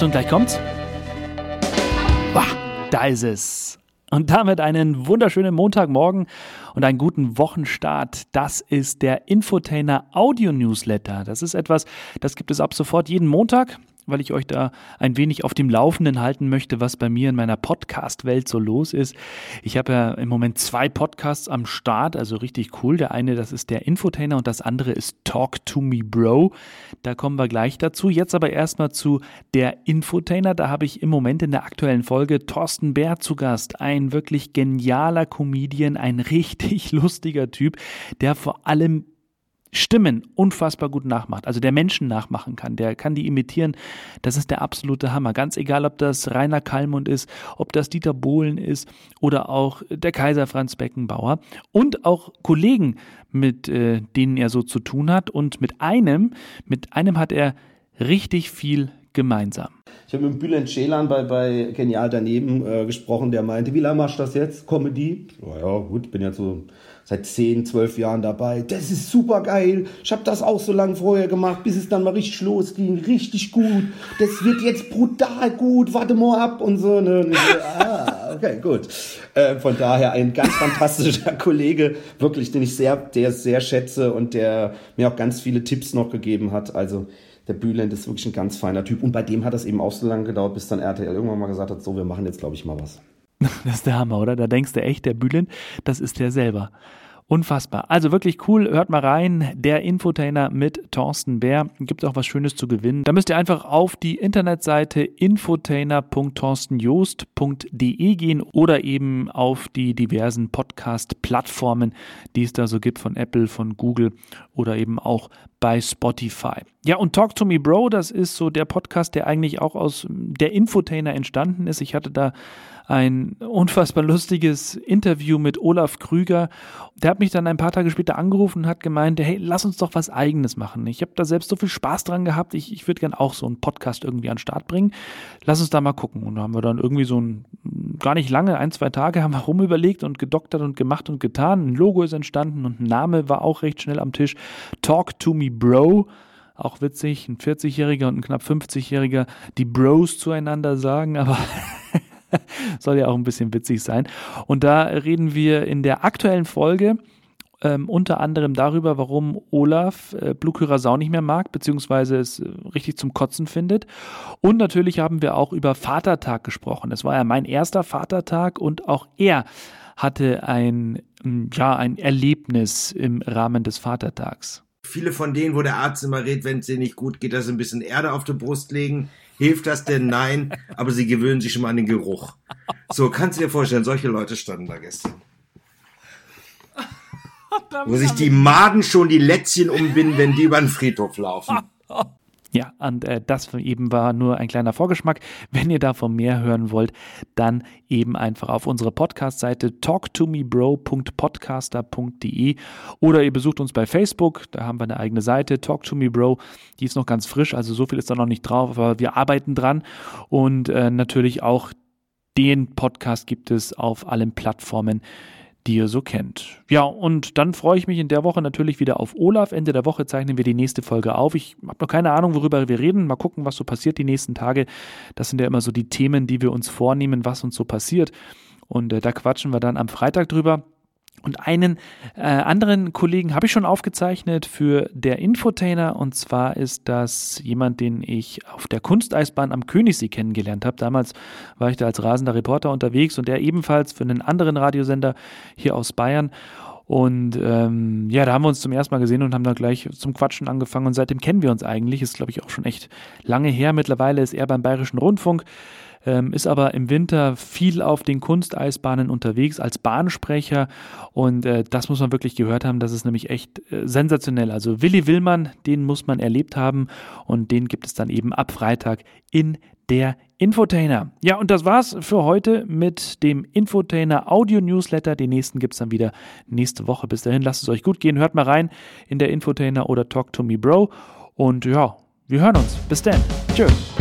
Achtung, gleich kommt's. Bah, da ist es. Und damit einen wunderschönen Montagmorgen und einen guten Wochenstart. Das ist der Infotainer Audio Newsletter. Das ist etwas, das gibt es ab sofort jeden Montag weil ich euch da ein wenig auf dem Laufenden halten möchte, was bei mir in meiner Podcast-Welt so los ist. Ich habe ja im Moment zwei Podcasts am Start, also richtig cool. Der eine, das ist der Infotainer und das andere ist Talk to Me Bro. Da kommen wir gleich dazu. Jetzt aber erstmal zu der Infotainer. Da habe ich im Moment in der aktuellen Folge Thorsten Bär zu Gast. Ein wirklich genialer Comedian, ein richtig lustiger Typ, der vor allem Stimmen unfassbar gut nachmacht, also der Menschen nachmachen kann, der kann die imitieren, das ist der absolute Hammer. Ganz egal, ob das Rainer Kallmund ist, ob das Dieter Bohlen ist oder auch der Kaiser Franz Beckenbauer und auch Kollegen, mit äh, denen er so zu tun hat. Und mit einem, mit einem hat er richtig viel gemeinsam. Ich habe mit Bülent Schelan bei, bei Genial daneben äh, gesprochen, der meinte, wie lange machst du das jetzt? Comedy? Ja, gut, bin ja so seit 10, 12 Jahren dabei. Das ist super geil. Ich habe das auch so lange vorher gemacht, bis es dann mal richtig losging. Richtig gut. Das wird jetzt brutal gut. Warte mal ab und so. Ne? So ah, okay, gut. Äh, von daher ein ganz fantastischer Kollege, wirklich, den ich sehr, der sehr schätze und der mir auch ganz viele Tipps noch gegeben hat. Also der Bülent ist wirklich ein ganz feiner Typ. Und bei dem hat es eben auch so lange gedauert, bis dann RTL irgendwann mal gesagt hat, so, wir machen jetzt, glaube ich, mal was. Das ist der Hammer, oder? Da denkst du echt, der Bülent, das ist der selber. Unfassbar. Also wirklich cool. Hört mal rein. Der Infotainer mit Thorsten Bär. Gibt auch was Schönes zu gewinnen. Da müsst ihr einfach auf die Internetseite infotainer.thorstenjoost.de gehen oder eben auf die diversen Podcast-Plattformen, die es da so gibt von Apple, von Google oder eben auch bei Spotify. Ja, und Talk to Me Bro, das ist so der Podcast, der eigentlich auch aus der Infotainer entstanden ist. Ich hatte da ein unfassbar lustiges Interview mit Olaf Krüger. Der hat mich dann ein paar Tage später angerufen und hat gemeint, hey, lass uns doch was eigenes machen. Ich habe da selbst so viel Spaß dran gehabt, ich, ich würde gern auch so einen Podcast irgendwie an den Start bringen. Lass uns da mal gucken. Und da haben wir dann irgendwie so ein, gar nicht lange, ein, zwei Tage haben wir rumüberlegt und gedoktert und gemacht und getan. Ein Logo ist entstanden und ein Name war auch recht schnell am Tisch. Talk to me, Bro auch witzig, ein 40-Jähriger und ein knapp 50-Jähriger, die Bros zueinander sagen, aber Soll ja auch ein bisschen witzig sein. Und da reden wir in der aktuellen Folge ähm, unter anderem darüber, warum Olaf äh, Blue nicht mehr mag, beziehungsweise es äh, richtig zum Kotzen findet. Und natürlich haben wir auch über Vatertag gesprochen. Es war ja mein erster Vatertag und auch er hatte ein, ja, ein Erlebnis im Rahmen des Vatertags. Viele von denen, wo der Arzt immer redet, wenn es denen nicht gut geht, dass sie ein bisschen Erde auf die Brust legen. Hilft das denn? Nein, aber sie gewöhnen sich schon mal an den Geruch. So, kannst du dir vorstellen, solche Leute standen da gestern. Wo sich die Maden schon die Lätzchen umbinden, wenn die über den Friedhof laufen. Ja, und äh, das eben war nur ein kleiner Vorgeschmack. Wenn ihr davon mehr hören wollt, dann eben einfach auf unsere Podcast-Seite talktomebro.podcaster.de oder ihr besucht uns bei Facebook, da haben wir eine eigene Seite, Talk to Me Bro, die ist noch ganz frisch, also so viel ist da noch nicht drauf, aber wir arbeiten dran und äh, natürlich auch den Podcast gibt es auf allen Plattformen, die ihr so kennt. Ja, und dann freue ich mich in der Woche natürlich wieder auf Olaf. Ende der Woche zeichnen wir die nächste Folge auf. Ich habe noch keine Ahnung, worüber wir reden. Mal gucken, was so passiert die nächsten Tage. Das sind ja immer so die Themen, die wir uns vornehmen, was uns so passiert. Und äh, da quatschen wir dann am Freitag drüber. Und einen äh, anderen Kollegen habe ich schon aufgezeichnet für der Infotainer. Und zwar ist das jemand, den ich auf der Kunsteisbahn am Königssee kennengelernt habe. Damals war ich da als rasender Reporter unterwegs und der ebenfalls für einen anderen Radiosender hier aus Bayern. Und ähm, ja, da haben wir uns zum ersten Mal gesehen und haben da gleich zum Quatschen angefangen. Und seitdem kennen wir uns eigentlich. Ist, glaube ich, auch schon echt lange her. Mittlerweile ist er beim Bayerischen Rundfunk ähm, ist aber im Winter viel auf den Kunsteisbahnen unterwegs als Bahnsprecher und äh, das muss man wirklich gehört haben, das ist nämlich echt äh, sensationell. Also Willi Willmann, den muss man erlebt haben und den gibt es dann eben ab Freitag in der Infotainer. Ja, und das war's für heute mit dem Infotainer Audio Newsletter. Den nächsten gibt's dann wieder nächste Woche. Bis dahin, lasst es euch gut gehen. Hört mal rein in der Infotainer oder Talk to Me Bro. Und ja, wir hören uns. Bis dann. Tschüss.